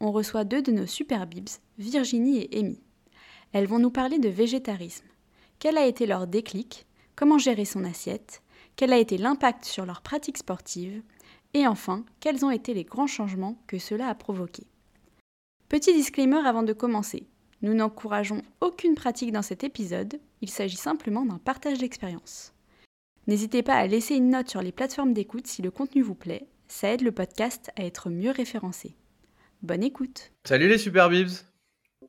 on reçoit deux de nos super bibs, Virginie et Amy. Elles vont nous parler de végétarisme. Quel a été leur déclic? Comment gérer son assiette? Quel a été l'impact sur leur pratique sportive? Et enfin, quels ont été les grands changements que cela a provoqué Petit disclaimer avant de commencer. Nous n'encourageons aucune pratique dans cet épisode, il s'agit simplement d'un partage d'expérience. N'hésitez pas à laisser une note sur les plateformes d'écoute si le contenu vous plaît, ça aide le podcast à être mieux référencé. Bonne écoute Salut les Super Bibs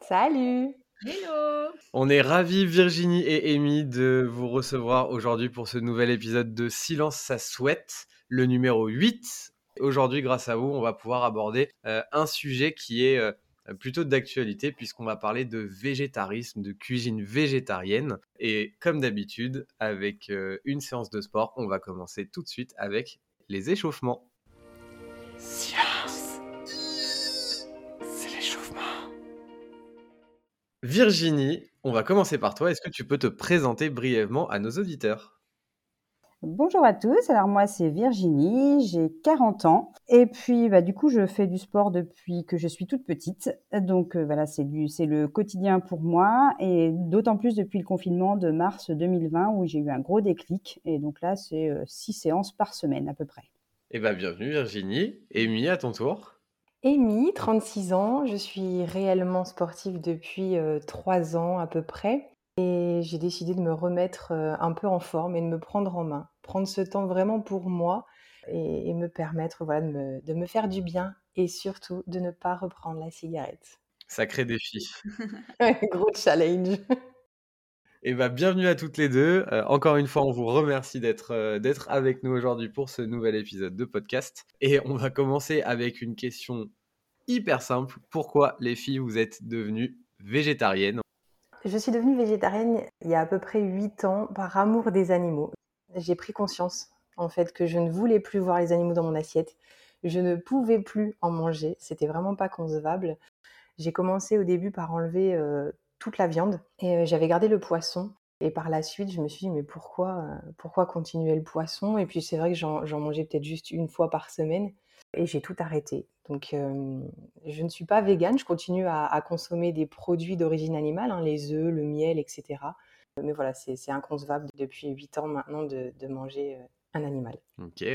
Salut Hello On est ravis Virginie et Amy de vous recevoir aujourd'hui pour ce nouvel épisode de Silence ça souhaite le numéro 8. Aujourd'hui, grâce à vous, on va pouvoir aborder euh, un sujet qui est euh, plutôt d'actualité puisqu'on va parler de végétarisme, de cuisine végétarienne. Et comme d'habitude, avec euh, une séance de sport, on va commencer tout de suite avec les échauffements. Silence Virginie, on va commencer par toi. Est-ce que tu peux te présenter brièvement à nos auditeurs? Bonjour à tous, alors moi c'est Virginie, j'ai 40 ans et puis bah, du coup je fais du sport depuis que je suis toute petite, donc euh, voilà c'est le quotidien pour moi et d'autant plus depuis le confinement de mars 2020 où j'ai eu un gros déclic et donc là c'est 6 euh, séances par semaine à peu près. Eh bien bienvenue Virginie, Amy à ton tour. Amy, 36 ans, je suis réellement sportive depuis 3 euh, ans à peu près. Et j'ai décidé de me remettre euh, un peu en forme et de me prendre en main, prendre ce temps vraiment pour moi et, me permettre voilà, de, me, de me faire du bien et surtout de ne pas reprendre la cigarette. Sacré défi. Gros challenge. Et eh bah, bienvenue à toutes les deux. Euh, encore une fois, on vous remercie d'être euh, d'être avec nous aujourd'hui pour ce nouvel épisode de podcast. Et on va commencer avec une question hyper simple. Pourquoi les filles vous êtes devenues végétariennes? Je suis devenue végétarienne il y a à peu près 8 ans par amour des animaux. J'ai pris conscience en fait que je ne voulais plus voir les animaux dans mon assiette. Je ne pouvais plus en manger. C'était vraiment pas concevable. J'ai commencé au début par enlever euh, toute la viande et euh, j'avais gardé le poisson. Et par la suite, je me suis dit, mais pourquoi, euh, pourquoi continuer le poisson? Et puis c'est vrai que j'en mangeais peut-être juste une fois par semaine et j'ai tout arrêté. Donc, je ne suis pas végane, je continue à, consommer des produits d'origine animale, hein, les œufs, le miel, etc. Mais voilà, c'est inconcevable depuis 8 ans maintenant de, manger un animal. Ok,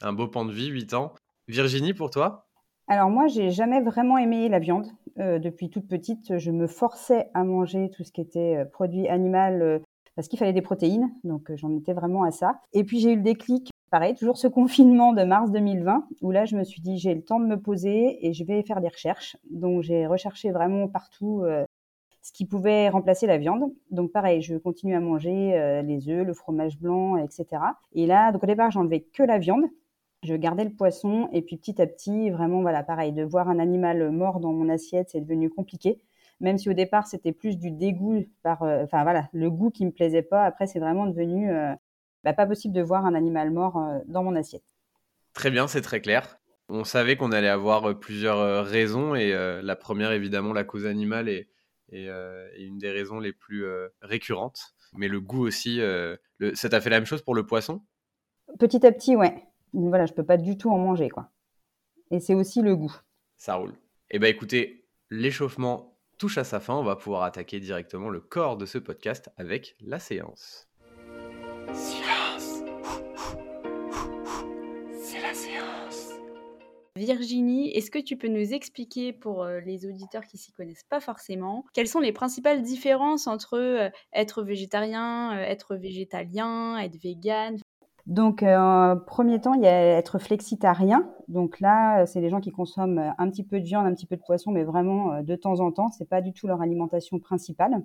un beau pan de vie, 8 ans. Virginie, pour toi? Alors moi, j'ai jamais vraiment aimé la viande. depuis toute petite, je me forçais à manger tout ce qui était produit animal parce qu'il fallait des protéines, donc j'en étais vraiment à ça. Et puis j'ai eu le déclic pareil, toujours ce confinement de mars 2020, où là, je me suis dit, j'ai le temps de me poser et je vais faire des recherches. Donc, j'ai recherché vraiment partout euh, ce qui pouvait remplacer la viande. Donc, pareil, je continue à manger euh, les œufs, le fromage blanc, etc. Et là, donc au départ, j'enlevais que la viande. Je gardais le poisson et puis petit à petit, vraiment, voilà, pareil, de voir un animal mort dans mon assiette, c'est devenu compliqué. Même si au départ, c'était plus du dégoût par, euh, enfin voilà, le goût qui me plaisait pas. Après, c'est vraiment devenu bah, pas possible de voir un animal mort euh, dans mon assiette. Très bien, c'est très clair. On savait qu'on allait avoir euh, plusieurs euh, raisons et la première, évidemment, la cause animale est, une des raisons les plus récurrentes. Mais le goût aussi, ça t'a fait la même chose pour le poisson? Petit à petit, ouais. Voilà, je peux pas du tout en manger, quoi. Et c'est aussi le goût. Ça roule. Eh bien, écoutez, l'échauffement touche à sa fin. On va pouvoir attaquer directement le corps de ce podcast avec la séance. Virginie, est-ce que tu peux nous expliquer pour euh, les auditeurs qui s'y connaissent pas forcément, quelles sont les principales différences entre euh, être végétarien, euh, être végétalien, être vegan donc, en premier temps, il y a être flexitarien. Donc là, c'est les gens qui consomment un petit peu de viande, un petit peu de poisson, mais vraiment de temps en temps. C'est pas du tout leur alimentation principale.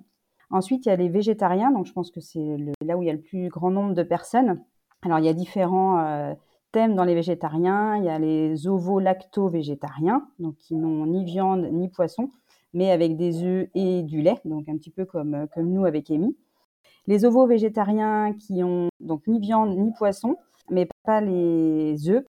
Ensuite, il y a les végétariens. Donc, je pense que c'est là où il y a le plus grand nombre de personnes. Alors, il y a différents thème dans les végétariens. Il y a les ovo-lacto-végétariens, donc qui n'ont ni viande ni poisson, mais avec des œufs et du lait, donc un petit peu comme, comme nous avec Amy. Les ovo-végétariens qui ont donc ni viande ni poisson, mais pas les œufs.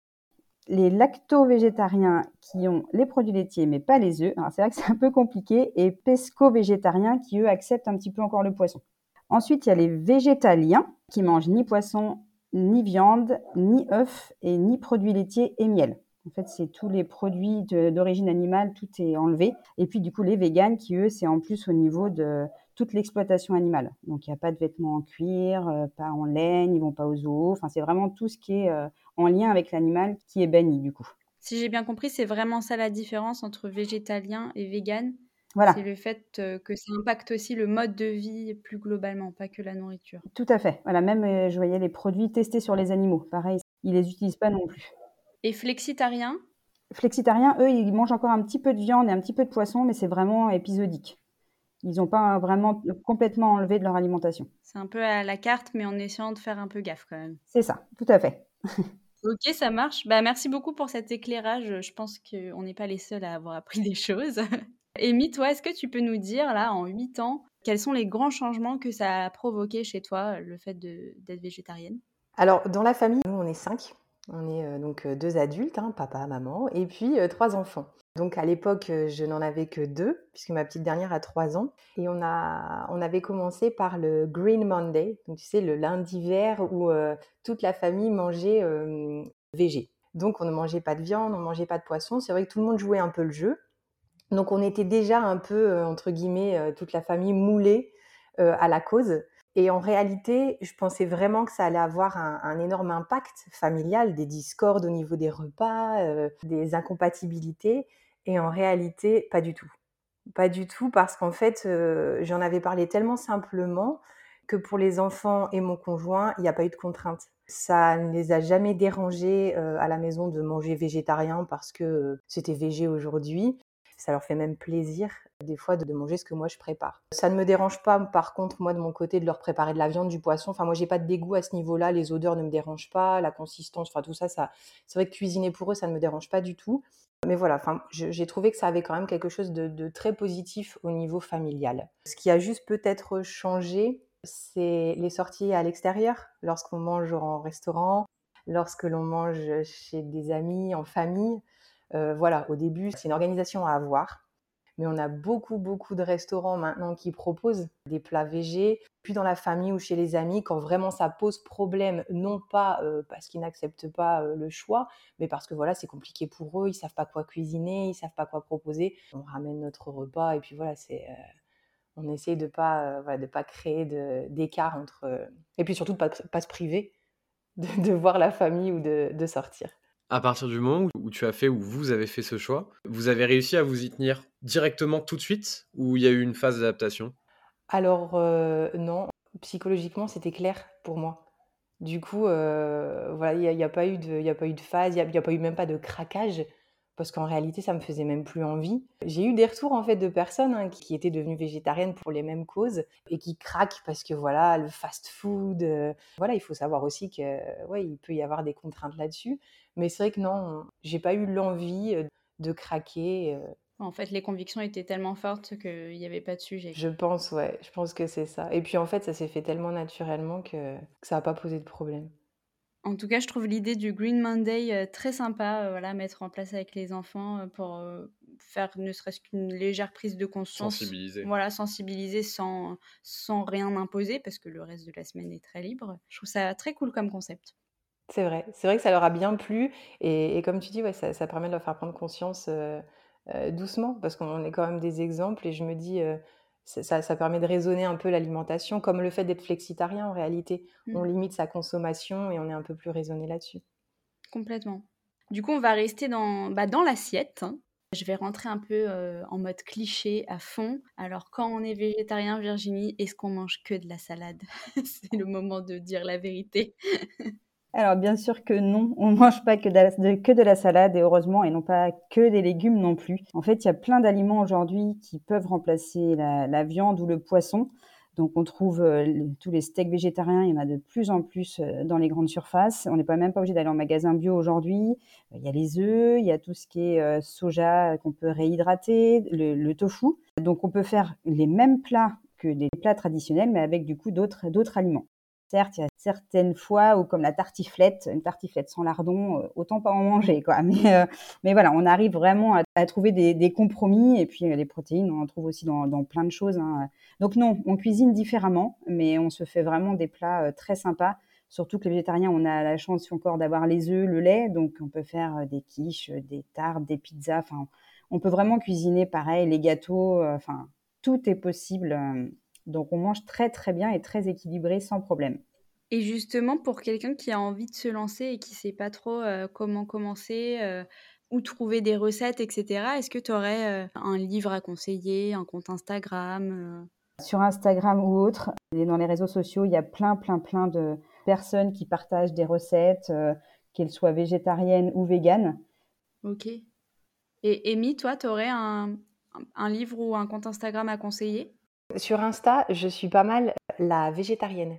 Les lacto-végétariens qui ont les produits laitiers, mais pas les œufs. c'est vrai que c'est un peu compliqué. Et pesco-végétariens qui, eux, acceptent un petit peu encore le poisson. Ensuite, il y a les végétaliens qui mangent ni poisson, ni viande, ni œufs et ni produits laitiers et miel. En fait, c'est tous les produits d'origine animale, tout est enlevé. Et puis, du coup, les véganes qui, eux, c'est en plus au niveau de toute l'exploitation animale. Donc, il n'y a pas de vêtements en cuir, euh, pas en laine, ils vont pas aux zoos. Enfin, c'est vraiment tout ce qui est euh, en lien avec l'animal qui est banni, du coup. Si j'ai bien compris, c'est vraiment ça la différence entre végétalien et vegan voilà. C'est le fait euh, que ça impacte aussi le mode de vie plus globalement, pas que la nourriture. Tout à fait. Voilà, même je voyais les produits testés sur les animaux. Pareil, ils les utilisent pas non plus. Et flexitarien? Flexitarien, eux, ils mangent encore un petit peu de viande et un petit peu de poisson, mais c'est vraiment épisodique. Ils n'ont pas vraiment complètement enlevé de leur alimentation. C'est un peu à la carte, mais en essayant de faire un peu gaffe quand même. C'est ça, tout à fait. ok, ça marche. Bah, merci beaucoup pour cet éclairage. Je pense qu'on n'est pas les seuls à avoir appris des choses. Amy, toi, est-ce que tu peux nous dire, là, en 8 ans, quels sont les grands changements que ça a provoqué chez toi, le fait d'être végétarienne? Alors, dans la famille, nous, on est cinq. On est euh, donc euh, deux adultes, hein, papa, maman, et puis euh, trois enfants. Donc à l'époque, je n'en avais que deux, puisque ma petite dernière a trois ans. Et on, a, on avait commencé par le Green Monday, donc tu sais, le lundi vert où toute la famille mangeait végé. Donc on ne mangeait pas de viande, on ne mangeait pas de poisson. C'est vrai que tout le monde jouait un peu le jeu. Donc on était déjà un peu, euh, entre guillemets, euh, toute la famille moulée euh, à la cause. Et en réalité, je pensais vraiment que ça allait avoir un, énorme impact familial, des discordes au niveau des repas, des incompatibilités. Et en réalité, pas du tout. Pas du tout, parce qu'en fait, j'en avais parlé tellement simplement que pour les enfants et mon conjoint, il n'y a pas eu de contrainte. Ça ne les a jamais dérangés à la maison de manger végétarien parce que c'était végé aujourd'hui. Ça leur fait même plaisir des fois de, manger ce que moi je prépare. Ça ne me dérange pas par contre moi de mon côté de leur préparer de la viande, du poisson. Enfin moi j'ai pas de dégoût à ce niveau-là, les odeurs ne me dérangent pas, la consistance, enfin tout ça, ça c'est vrai que cuisiner pour eux ça ne me dérange pas du tout. Mais voilà, j'ai trouvé que ça avait quand même quelque chose de, très positif au niveau familial. Ce qui a juste peut-être changé, c'est les sorties à l'extérieur, lorsqu'on mange en restaurant, lorsque l'on mange chez des amis, en famille. Euh, voilà, au début, c'est une organisation à avoir. Mais on a beaucoup, beaucoup de restaurants maintenant qui proposent des plats végés. Puis dans la famille ou chez les amis, quand vraiment ça pose problème, non pas euh, parce qu'ils n'acceptent pas euh, le choix, mais parce que voilà, c'est compliqué pour eux, ils savent pas quoi cuisiner, ils savent pas quoi proposer. On ramène notre repas et puis voilà, c'est on essaye de pas de pas créer d'écart entre et puis surtout de pas, pas se priver de, voir la famille ou de sortir. À partir du moment où tu as fait, ou vous avez fait ce choix, vous avez réussi à vous y tenir directement tout de suite ou il y a eu une phase d'adaptation? Alors euh, non, psychologiquement c'était clair pour moi. Du coup, euh, voilà, il n'y a, pas eu de, a pas eu de phase, il n'y a, a, pas eu même pas de craquage parce qu'en réalité, ça me faisait même plus envie. J'ai eu des retours en fait de personnes hein, qui étaient devenues végétariennes pour les mêmes causes et qui craquent parce que voilà, le fast-food, euh, voilà, il faut savoir aussi que ouais, il peut y avoir des contraintes là-dessus. Mais c'est vrai que non, j'ai pas eu l'envie de craquer. En fait, les convictions étaient tellement fortes qu'il n'y avait pas de sujet. Je pense, ouais, je pense que c'est ça. Et puis en fait, ça s'est fait tellement naturellement que, que ça n'a pas posé de problème. En tout cas, je trouve l'idée du Green Monday euh, très sympa, euh, voilà, mettre en place avec les enfants euh, pour faire ne serait-ce qu'une légère prise de conscience. Sensibiliser. Voilà, sensibiliser sans, sans rien imposer parce que le reste de la semaine est très libre. Je trouve ça très cool comme concept. C'est vrai, c'est vrai que ça leur a bien plu et, comme tu dis, ouais, ça, ça, permet de leur faire prendre conscience doucement parce qu'on est quand même des exemples et je me dis ça, permet de raisonner un peu l'alimentation, comme le fait d'être flexitarien en réalité. On mmh. limite sa consommation et on est un peu plus raisonné là-dessus. Complètement. Du coup, on va rester dans, bah, dans l'assiette. Hein. Je vais rentrer un peu euh, en mode cliché à fond. Alors, quand on est végétarien, Virginie, est-ce qu'on mange que de la salade? C'est le moment de dire la vérité. Alors bien sûr que non, on ne mange pas que de, la, salade et heureusement et non pas que des légumes non plus. En fait, il y a plein d'aliments aujourd'hui qui peuvent remplacer la, viande ou le poisson. Donc on trouve tous les steaks végétariens, il y en a de plus en plus dans les grandes surfaces. On n'est pas même pas obligé d'aller en magasin bio aujourd'hui. Il y a les œufs, il y a tout ce qui est soja qu'on peut réhydrater, le, tofu. Donc on peut faire les mêmes plats que des plats traditionnels, mais avec du coup d'autres aliments. Certes, il y a certaines fois où, comme la tartiflette, une tartiflette sans lardon, euh, autant pas en manger, quoi. Mais, euh, mais voilà, on arrive vraiment à, trouver des, compromis. Et puis, euh, les protéines, on en trouve aussi dans, plein de choses. Hein. Donc, non, on cuisine différemment, mais on se fait vraiment des plats très sympas. Surtout que les végétariens, on a la chance encore d'avoir les œufs, le lait. Donc, on peut faire des quiches, des tartes, des pizzas. Enfin, on peut vraiment cuisiner pareil, les gâteaux. Enfin, tout est possible donc on mange très très bien et très équilibré sans problème. Et justement, pour quelqu'un qui a envie de se lancer et qui ne sait pas trop euh, comment commencer, euh, où trouver des recettes, etc., est-ce que tu aurais euh, un livre à conseiller, un compte Instagram Sur Instagram ou autre, et dans les réseaux sociaux, il y a plein, plein, plein de personnes qui partagent des recettes, qu'elles soient végétariennes ou véganes. Ok. Et Amy, toi, tu aurais un livre ou un compte Instagram à conseiller? Sur Insta, je suis pas mal la végétarienne.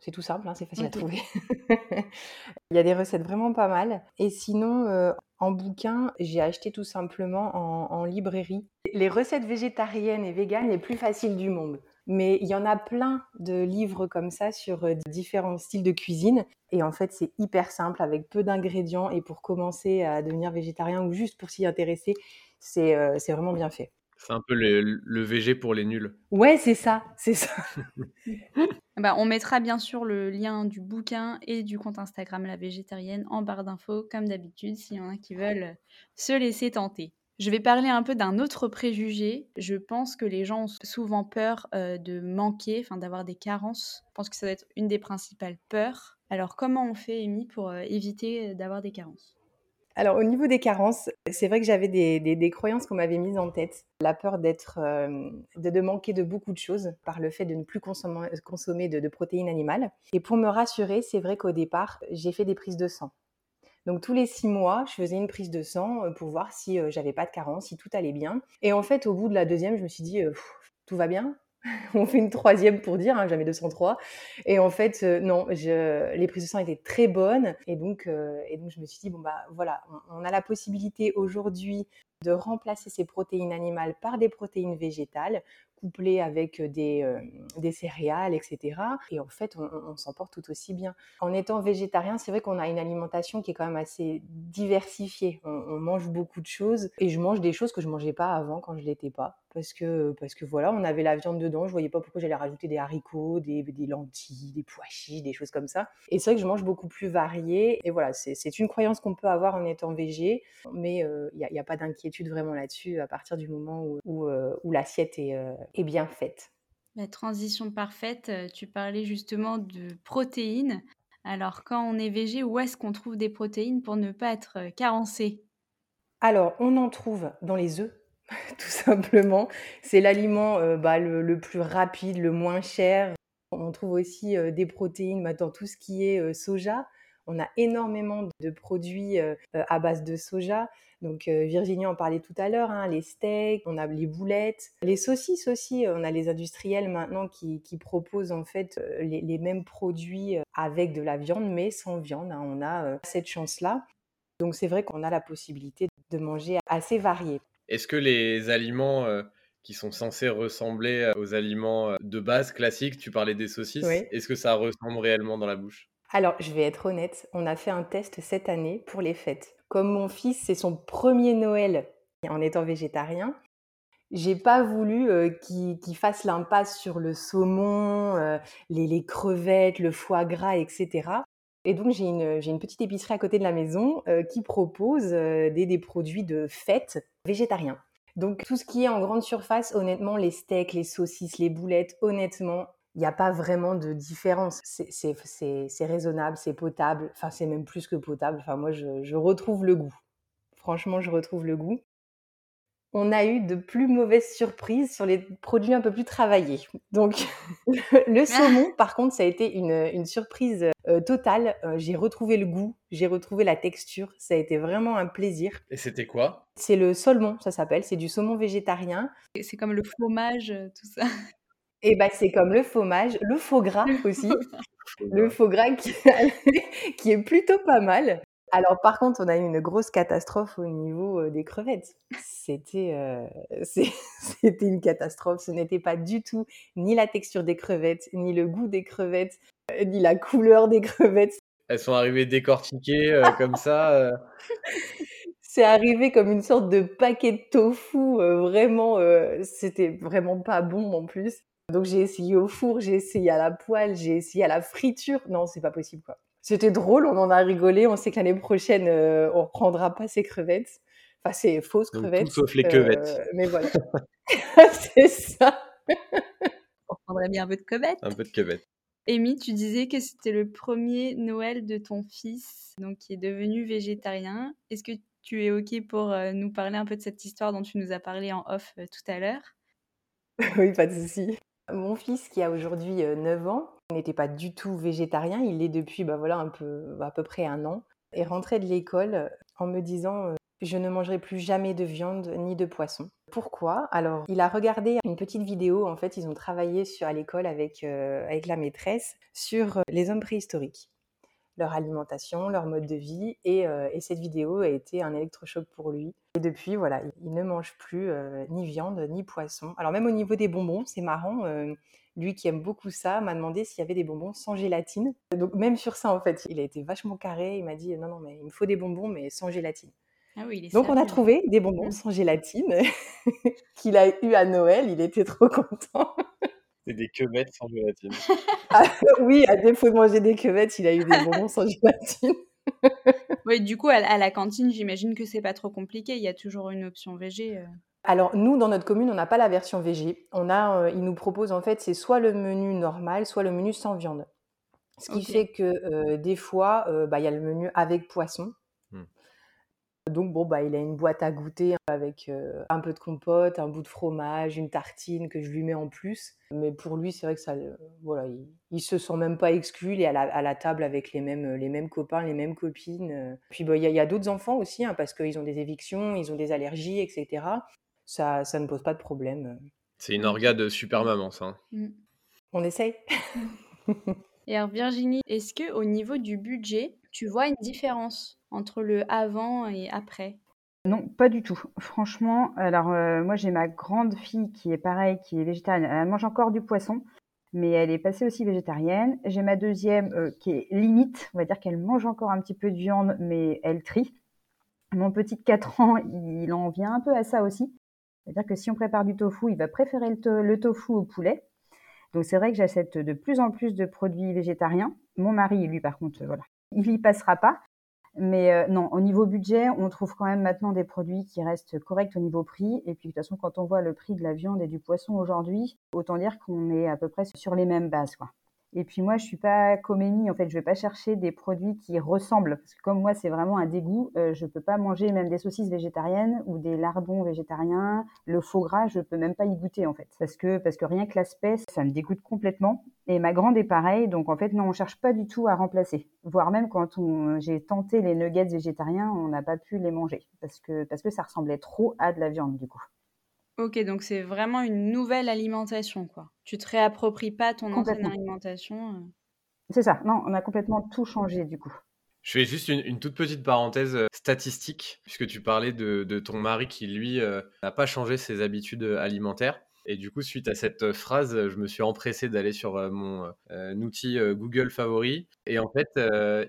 C'est tout simple, hein, c'est facile à trouver. Il y a des recettes vraiment pas mal. Et sinon, euh, en bouquin, j'ai acheté tout simplement en, librairie les recettes végétariennes et véganes les plus faciles du monde. Mais il y en a plein de livres comme ça sur euh, différents styles de cuisine. Et en fait, c'est hyper simple avec peu d'ingrédients. Et pour commencer à devenir végétarien ou juste pour s'y intéresser, c'est euh, vraiment bien fait. C'est un peu le, le, VG pour les nuls. Ouais, c'est ça, c'est ça. bah, on mettra bien sûr le lien du bouquin et du compte Instagram La Végétarienne en barre d'infos, comme d'habitude, s'il y en a qui veulent se laisser tenter. Je vais parler un peu d'un autre préjugé. Je pense que les gens ont souvent peur euh, de manquer, enfin d'avoir des carences. Je pense que ça doit être une des principales peurs. Alors comment on fait, Amy, pour euh, éviter d'avoir des carences? Alors, au niveau des carences, c'est vrai que j'avais des, croyances qu'on m'avait mises en tête. La peur d'être, euh, de, manquer de beaucoup de choses par le fait de ne plus consommer, de, protéines animales. Et pour me rassurer, c'est vrai qu'au départ, j'ai fait des prises de sang. Donc tous les six mois, je faisais une prise de sang euh, pour voir si euh, j'avais pas de carence, si tout allait bien. Et en fait, au bout de la deuxième, je me suis dit, tout va bien, on fait une troisième pour dire, hein, jamais 203. Et en fait, euh, non, les prises de sang étaient très bonnes. Et donc, euh, et donc je me suis dit, bon, bah voilà, on a la possibilité aujourd'hui de remplacer ces protéines animales par des protéines végétales couplé avec des, des céréales, etc. Et en fait, on, s'en porte tout aussi bien. En étant végétarien, c'est vrai qu'on a une alimentation qui est quand même assez diversifiée. On, mange beaucoup de choses et je mange des choses que je mangeais pas avant quand je l'étais pas. Parce que, parce que voilà, on avait la viande dedans, je voyais pas pourquoi j'allais rajouter des haricots, des, des, lentilles, des pois chiches, des choses comme ça. Et c'est vrai que je mange beaucoup plus varié. Et voilà, c'est une croyance qu'on peut avoir en étant végé, mais il n'y a, a, pas d'inquiétude vraiment là-dessus à partir du moment où, où, où l'assiette est, et bien faite. La transition parfaite, euh, tu parlais justement de protéines. Alors quand on est végé, où est-ce qu'on trouve des protéines pour ne pas être euh, carencé? Alors on en trouve dans les œufs, tout simplement. C'est l'aliment euh, bah, le, plus rapide, le moins cher. On trouve aussi des protéines bah, dans tout ce qui est soja. On a énormément de produits à base de soja. Donc euh, Virginie en parlait tout à l'heure, hein, les steaks, on a les boulettes, les saucisses aussi. On a les industriels maintenant qui, proposent en fait euh, les, mêmes produits euh, avec de la viande, mais sans viande. Hein. On a cette chance-là. Donc c'est vrai qu'on a la possibilité de manger assez varié. Est-ce que les aliments qui sont censés ressembler aux aliments de base classiques, tu parlais des saucisses, est-ce que ça ressemble réellement dans la bouche? Alors, je vais être honnête, on a fait un test cette année pour les fêtes. Comme mon fils, c'est son premier Noël en étant végétarien, j'ai pas voulu euh, qu'il fasse l'impasse sur le saumon, euh, les, crevettes, le foie gras, etc. Et donc, j'ai une, petite épicerie à côté de la maison euh, qui propose des, des, produits de fête végétariens. Donc, tout ce qui est en grande surface, honnêtement, les steaks, les saucisses, les boulettes, honnêtement, il n'y a pas vraiment de différence. C'est raisonnable, c'est potable. Enfin, c'est même plus que potable. Enfin, moi, je, retrouve le goût. Franchement, je retrouve le goût. On a eu de plus mauvaises surprises sur les produits un peu plus travaillés. Donc, le saumon, par contre, ça a été une, surprise euh, totale. Euh, j'ai retrouvé le goût, j'ai retrouvé la texture. Ça a été vraiment un plaisir. Et c'était quoi? C'est le saumon, ça s'appelle. C'est du saumon végétarien. C'est comme le fromage, tout ça. Et bah, c'est comme le fromage, le faux gras aussi. le faux gras qui, qui est plutôt pas mal. Alors par contre, on a eu une grosse catastrophe au niveau des crevettes. C'était c'était une catastrophe. Ce n'était pas du tout ni la texture des crevettes, ni le goût des crevettes, ni la couleur des crevettes. Elles sont arrivées décortiquées comme ça. C'est arrivé comme une sorte de paquet de tofu. vraiment, c'était vraiment pas bon en plus. Donc j'ai essayé au four, j'ai essayé à la poêle, j'ai essayé à la friture. Non, c'est pas possible quoi. C'était drôle, on en a rigolé. On sait que l'année prochaine, euh, on reprendra pas ces crevettes. Enfin, ces fausses crevettes. sauf les crevettes. Euh, mais voilà. c'est ça. on reprendrait bien un peu de crevettes. Un peu de crevettes. Amy, tu disais que c'était le premier Noël de ton fils, donc qui est devenu végétarien. Est-ce que tu es OK pour euh, nous parler un peu de cette histoire dont tu nous as parlé en off tout à l'heure? Oui, pas de souci. Mon fils, qui a aujourd'hui 9 ans, n'était pas du tout végétarien. Il l'est depuis bah voilà, un peu, à peu près un an. Et rentrait de l'école en me disant Je ne mangerai plus jamais de viande ni de poisson. Pourquoi? Alors, il a regardé une petite vidéo. En fait, ils ont travaillé sur, à l'école avec, avec la maîtresse sur les hommes préhistoriques leur alimentation, leur mode de vie. Et, cette vidéo a été un électrochoc pour lui. Et depuis, voilà, il, ne mange plus ni viande ni poisson. Alors même au niveau des bonbons, c'est marrant. Lui qui aime beaucoup ça m'a demandé s'il y avait des bonbons sans gélatine. Donc même sur ça, en fait, il a été vachement carré. Il m'a dit non, non, mais il me faut des bonbons, mais sans gélatine. Ah oui, Donc on a trouvé des bonbons mmh. sans gélatine qu'il a eu à Noël. Il était trop content. C'est des quevettes sans gélatine. Ah, oui, à défaut de manger des quevettes, il a eu des bonbons sans gélatine. oui, du coup, à, la cantine, j'imagine que c'est pas trop compliqué. Il y a toujours une option végé. Euh. Alors nous, dans notre commune, on n'a pas la version végé. On a, euh, ils nous proposent en fait, c'est soit le menu normal, soit le menu sans viande. Ce qui fait que euh, des fois, bah, il y a le menu avec poisson. Donc bon, bah, il a une boîte à goûter avec un peu de compote, un bout de fromage, une tartine que je lui mets en plus. Mais pour lui, c'est vrai que ça, voilà, il, se sent même pas exclu. Il est à la, table avec les mêmes, les mêmes copains, les mêmes copines. Puis bah, il y a, d'autres enfants aussi, hein, parce qu'ils ont des évictions, ils ont des allergies, etc. Ça, ça ne pose pas de problème. C'est une orgade de super maman, ça. Hein. Mmh. On essaye. Et alors Virginie, est-ce que au niveau du budget, tu vois une différence entre le avant et après? Non, pas du tout. Franchement, alors euh, moi j'ai ma grande fille qui est pareil, qui est végétarienne. Elle mange encore du poisson, mais elle est passée aussi végétarienne. J'ai ma deuxième euh, qui est limite, on va dire qu'elle mange encore un petit peu de viande, mais elle trie. Mon petit de 4 ans, il en vient un peu à ça aussi. C'est-à-dire que si on prépare du tofu, il va préférer le, tofu au poulet. Donc c'est vrai que j'achète de plus en plus de produits végétariens. Mon mari, lui, par contre, voilà, il y passera pas. Mais euh, non, au niveau budget, on trouve quand même maintenant des produits qui restent corrects au niveau prix. Et puis de toute façon, quand on voit le prix de la viande et du poisson aujourd'hui, autant dire qu'on est à peu près sur les mêmes bases. Quoi. Et puis moi, je suis pas Amy, en fait, je vais pas chercher des produits qui ressemblent. Parce que comme moi, c'est vraiment un dégoût. Euh, je peux pas manger même des saucisses végétariennes ou des lardons végétariens. Le faux gras, je peux même pas y goûter, en fait. Parce que, parce que rien que l'aspect, ça me dégoûte complètement. Et ma grande est pareil. Donc, en fait, non, on cherche pas du tout à remplacer. Voire même quand j'ai tenté les nuggets végétariens, on n'a pas pu les manger. Parce que, parce que ça ressemblait trop à de la viande, du coup. Ok, donc c'est vraiment une nouvelle alimentation, quoi. Tu te réappropries pas ton ancienne alimentation. Euh. C'est ça. Non, on a complètement tout changé du coup. Je fais juste une, toute petite parenthèse euh, statistique, puisque tu parlais de, ton mari qui, lui, euh, n'a pas changé ses habitudes alimentaires. Et du coup, suite à cette phrase, je me suis empressé d'aller sur mon outil Google favori. Et en fait,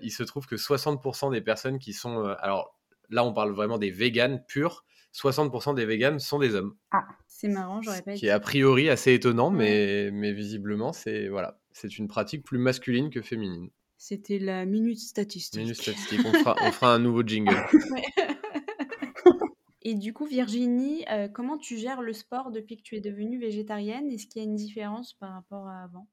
il se trouve que 60% des personnes qui sont... alors là, on parle vraiment des véganes purs. 60% des véganes sont des hommes. Ah, c'est marrant, j'aurais pas dit. Qui est a priori assez étonnant, mais, mais visiblement, c'est voilà, c'est une pratique plus masculine que féminine. C'était la minute statistique. Minute statistique, on fera, on fera un nouveau jingle. Et du coup, Virginie, euh, comment tu gères le sport depuis que tu es devenue végétarienne? Est-ce qu'il y a une différence par rapport à avant?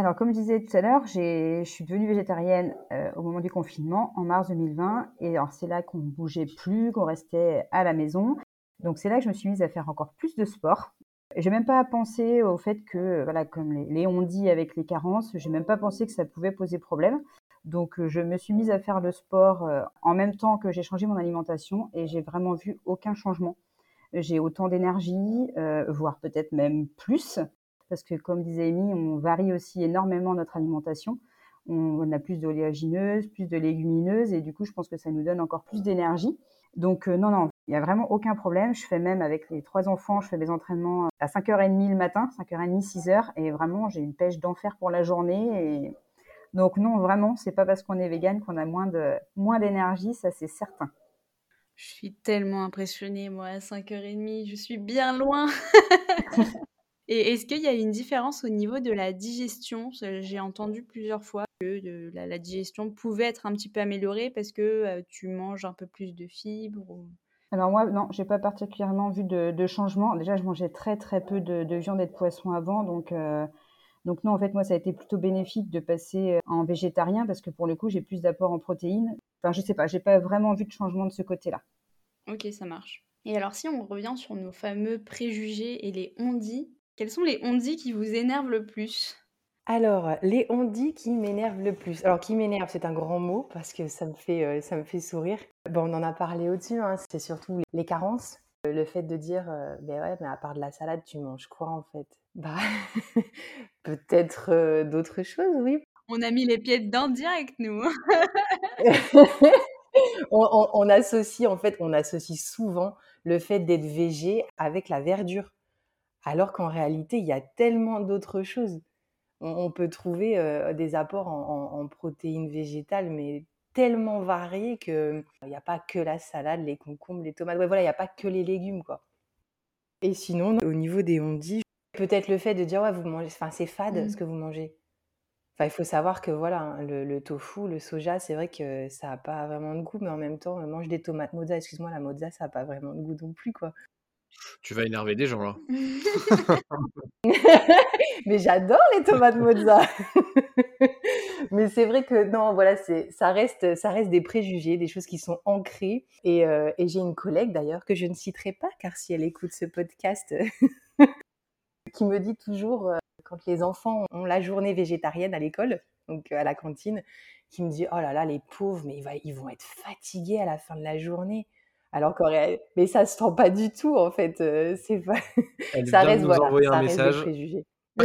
Alors, comme je disais tout à l'heure, je suis devenue végétarienne euh, au moment du confinement, en mars 2020. Et alors, c'est là qu'on ne bougeait plus, qu'on restait à la maison. Donc, c'est là que je me suis mise à faire encore plus de sport. J'ai même pas pensé au fait que, voilà, comme les, on dit avec les carences, j'ai même pas pensé que ça pouvait poser problème. Donc, euh, je me suis mise à faire le sport euh, en même temps que j'ai changé mon alimentation et j'ai vraiment vu aucun changement. J'ai autant d'énergie, voire peut-être même plus parce que comme disait Amy, on varie aussi énormément notre alimentation. On, a plus d'oléagineuses, plus de légumineuses, et du coup, je pense que ça nous donne encore plus d'énergie. Donc non, non, il n'y a vraiment aucun problème. Je fais même avec les trois enfants, je fais des entraînements à 5h30 le matin, 5h30, 6h, et vraiment, j'ai une pêche d'enfer pour la journée. Et... Donc non, vraiment, c'est pas parce qu'on est vegan qu'on a moins de moins d'énergie, ça c'est certain. Je suis tellement impressionnée, moi, à 5h30, je suis bien loin. Et est-ce qu'il y a une différence au niveau de la digestion? J'ai entendu plusieurs fois que la, digestion pouvait être un petit peu améliorée parce que euh, tu manges un peu plus de fibres. Alors moi, non, j'ai pas particulièrement vu de, changement. Déjà, je mangeais très très peu de, viande et de poisson avant, donc euh, donc non, en fait, moi, ça a été plutôt bénéfique de passer euh, en végétarien parce que pour le coup, j'ai plus d'apport en protéines. Enfin, je sais pas, j'ai pas vraiment vu de changement de ce côté-là. Ok, ça marche. Et alors, si on revient sur nos fameux préjugés et les on-dit, quels sont les on-dit qui vous énervent le plus? Alors, les on-dit qui m'énervent le plus. Alors, qui m'énerve, c'est un grand mot parce que ça me fait, euh, ça me fait sourire. Bon, on en a parlé au-dessus, hein, c'est surtout les carences. Le fait de dire, euh, ben ouais, mais à part de la salade, tu manges quoi en fait? Bah, peut-être euh, d'autres choses, oui. On a mis les pieds dedans direct, nous. on, on, associe, en fait, on associe souvent le fait d'être végé avec la verdure. Alors qu'en réalité, il y a tellement d'autres choses on, peut trouver des apports en, protéines végétales, mais tellement variés qu'il n'y a pas que la salade, les concombres, les tomates. voilà, il n'y a pas que les légumes, quoi. Et sinon, au niveau des ondits, peut-être le fait de dire, ouais, vous mangez, enfin, c'est fade ce mmh. que vous mangez. Enfin, il faut savoir que voilà, hein, le, tofu, le soja, c'est vrai que ça n'a pas vraiment de goût, mais en même temps, mange des tomates mozza, excuse-moi, la mozza, ça n'a pas vraiment de goût non plus, quoi. Tu vas énerver des gens là. Mais j'adore les tomates mozza. Mais c'est vrai que non, voilà, c'est ça reste ça reste des préjugés, des choses qui sont ancrées. Et, euh, j'ai une collègue d'ailleurs que je ne citerai pas car si elle écoute ce podcast, qui me dit toujours euh, quand les enfants ont la journée végétarienne à l'école, donc à la cantine, qui me dit oh là là les pauvres, mais ils vont être fatigués à la fin de la journée. Alors qu'en réalité, mais ça se sent pas du tout en fait. Euh, c'est pas... ça reste, voilà, envoyer un message.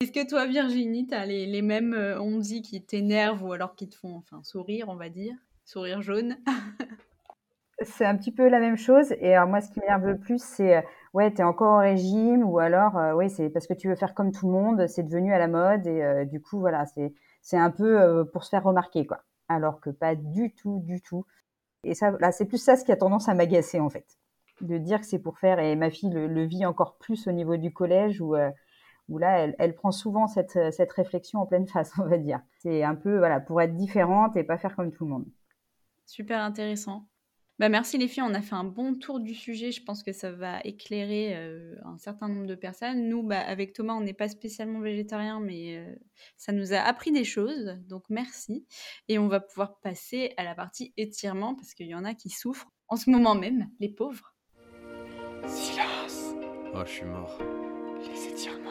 Est-ce que toi, Virginie, tu as les, les mêmes euh, on dit qui t'énervent ou alors qui te font enfin, sourire, on va dire Sourire jaune? C'est un petit peu la même chose. Et alors, moi, ce qui m'énerve le plus, c'est euh, ouais, tu es encore au régime ou alors, oui, c'est parce que tu veux faire comme tout le monde, c'est devenu à la mode et du coup, voilà, c'est un peu pour se faire remarquer, quoi. Alors que pas du tout, du tout. Et ça, là, c'est plus ça ce qui a tendance à m'agacer en fait, de dire que c'est pour faire. Et ma fille le, vit encore plus au niveau du collège où, euh, où là, elle, prend souvent cette, cette réflexion en pleine face, on va dire. C'est un peu voilà pour être différente et pas faire comme tout le monde. Super intéressant. Bah merci les filles, on a fait un bon tour du sujet. Je pense que ça va éclairer euh, un certain nombre de personnes. Nous, bah, avec Thomas, on n'est pas spécialement végétarien, mais euh, ça nous a appris des choses. Donc merci. Et on va pouvoir passer à la partie étirement parce qu'il y en a qui souffrent en ce moment même, les pauvres. Silence. Oh, je suis mort. Les étirements.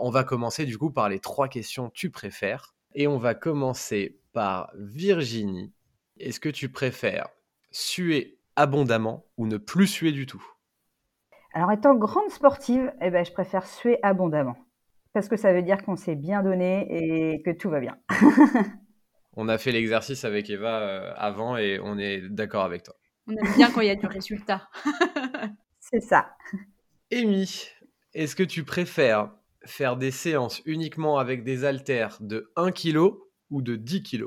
On va commencer du coup par les trois questions tu préfères. Et on va commencer par Virginie est-ce que tu préfères suer abondamment ou ne plus suer du tout? Alors, étant grande sportive, eh ben, je préfère suer abondamment. Parce que ça veut dire qu'on s'est bien donné et que tout va bien. on a fait l'exercice avec Eva euh, avant et on est d'accord avec toi. On aime bien quand il y a du résultat. C'est ça. Amy, est-ce que tu préfères faire des séances uniquement avec des haltères de 1 kg ou de 10 kg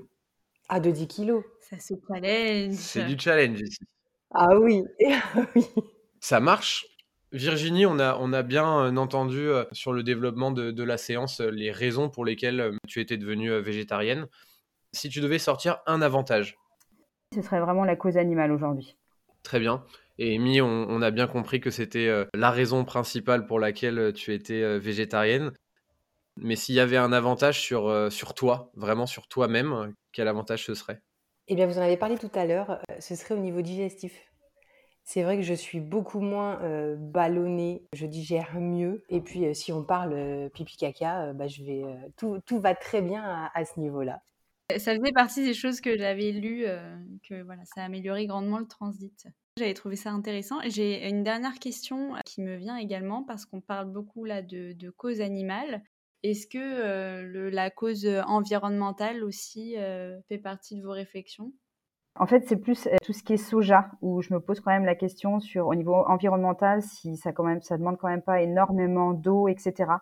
Ah, de 10 kg ça se challenge. C'est du challenge ici. Ah oui, oui. Ça marche. Virginie, on a, on a bien euh, entendu euh, sur le développement de, la séance euh, les raisons pour lesquelles tu étais devenue végétarienne. Si tu devais sortir un avantage Ce serait vraiment la cause animale aujourd'hui. Très bien. Et Amy, on, a bien compris que c'était la raison principale pour laquelle tu étais végétarienne. Mais s'il y avait un avantage sur, sur toi, vraiment sur toi-même, quel avantage ce serait? Eh bien, vous en avez parlé tout à l'heure, euh, ce serait au niveau digestif. C'est vrai que je suis beaucoup moins euh, ballonnée, je digère mieux. Et puis, euh, si on parle pipi caca, bah, je tout, tout, va très bien à, ce niveau-là. Ça faisait partie des choses que j'avais lues, que voilà, ça a amélioré grandement le transit. J'avais trouvé ça intéressant. J'ai une dernière question qui me vient également parce qu'on parle beaucoup là de, de cause animale. Est-ce que le, la cause environnementale aussi fait partie de vos réflexions? En fait, c'est plus tout ce qui est soja où je me pose quand même la question sur au niveau environnemental si ça quand même ça demande quand même pas énormément d'eau, etc.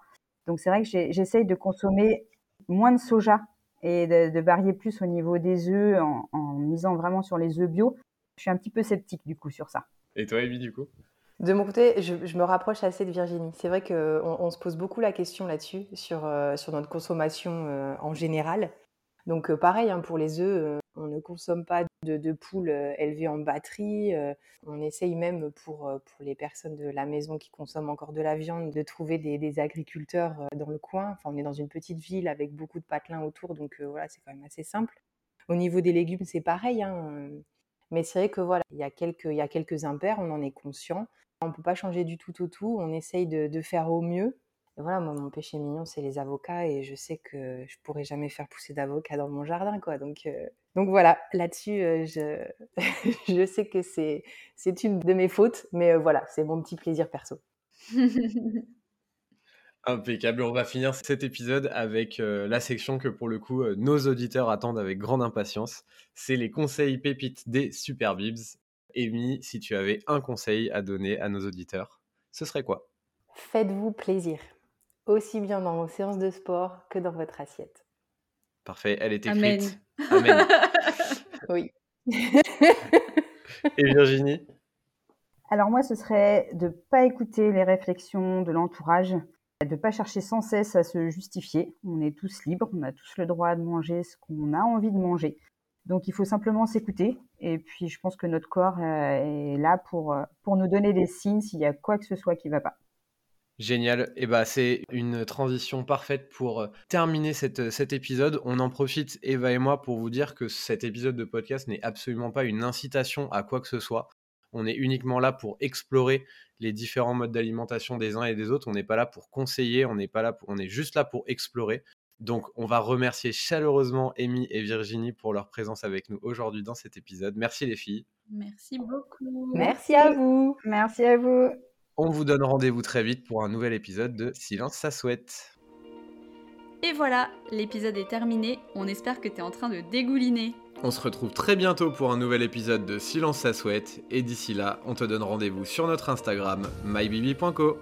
Donc c'est vrai que j'essaye de consommer moins de soja et de, varier plus au niveau des œufs en, misant vraiment sur les œufs bio. Je suis un petit peu sceptique du coup sur ça. Et toi, Amy, du coup? De mon côté, je, me rapproche assez de Virginie. C'est vrai qu'on on se pose beaucoup la question là-dessus, sur, euh, sur notre consommation euh, en général. Donc euh, pareil, hein, pour les œufs, on ne consomme pas de, poules élevées en batterie. on essaye même pour, pour les personnes de la maison qui consomment encore de la viande de trouver des, agriculteurs dans le coin. Enfin, on est dans une petite ville avec beaucoup de patelins autour, donc voilà, c'est quand même assez simple. Au niveau des légumes, c'est pareil. Hein, mais c'est vrai que voilà, il y, a quelques, y a quelques impairs, on en est conscient. On ne peut pas changer du tout au tout, on essaye de, faire au mieux. voilà, moi, mon péché mignon, c'est les avocats et je sais que je pourrais jamais faire pousser d'avocats dans mon jardin, quoi. Donc, euh, donc voilà, là-dessus, euh, je, je sais que c'est, c'est une de mes fautes, mais euh, voilà, c'est mon petit plaisir perso. Impeccable. On va finir cet épisode avec la section que pour le coup nos auditeurs attendent avec grande impatience. C'est les conseils pépites des Super Bibs. Amy, si tu avais un conseil à donner à nos auditeurs, ce serait quoi? Faites-vous plaisir, aussi bien dans vos séances de sport que dans votre assiette. Parfait, elle est écrite. Amen. oui. Et Virginie? Alors moi, ce serait de ne pas écouter les réflexions de l'entourage, de ne pas chercher sans cesse à se justifier. On est tous libres, on a tous le droit de manger ce qu'on a envie de manger. Donc il faut simplement s'écouter. Et puis je pense que notre corps euh, est là pour, euh, pour nous donner des signes s'il y a quoi que ce soit qui ne va pas. Génial. Et eh bah, c'est une transition parfaite pour euh, terminer cette, cet épisode. On en profite, Eva et moi, pour vous dire que cet épisode de podcast n'est absolument pas une incitation à quoi que ce soit. On est uniquement là pour explorer les différents modes d'alimentation des uns et des autres. On n'est pas là pour conseiller, on n'est pas là on est juste là pour explorer. Donc, on va remercier chaleureusement Amy et Virginie pour leur présence avec nous aujourd'hui dans cet épisode. Merci les filles. Merci beaucoup. Merci à vous. Merci à vous. On vous donne rendez-vous très vite pour un nouvel épisode de Silence ça souhaite. Et voilà, l'épisode est terminé. On espère que tu es en train de dégouliner. On se retrouve très bientôt pour un nouvel épisode de Silence ça souhaite. Et d'ici là, on te donne rendez-vous sur notre Instagram, mybibi.co.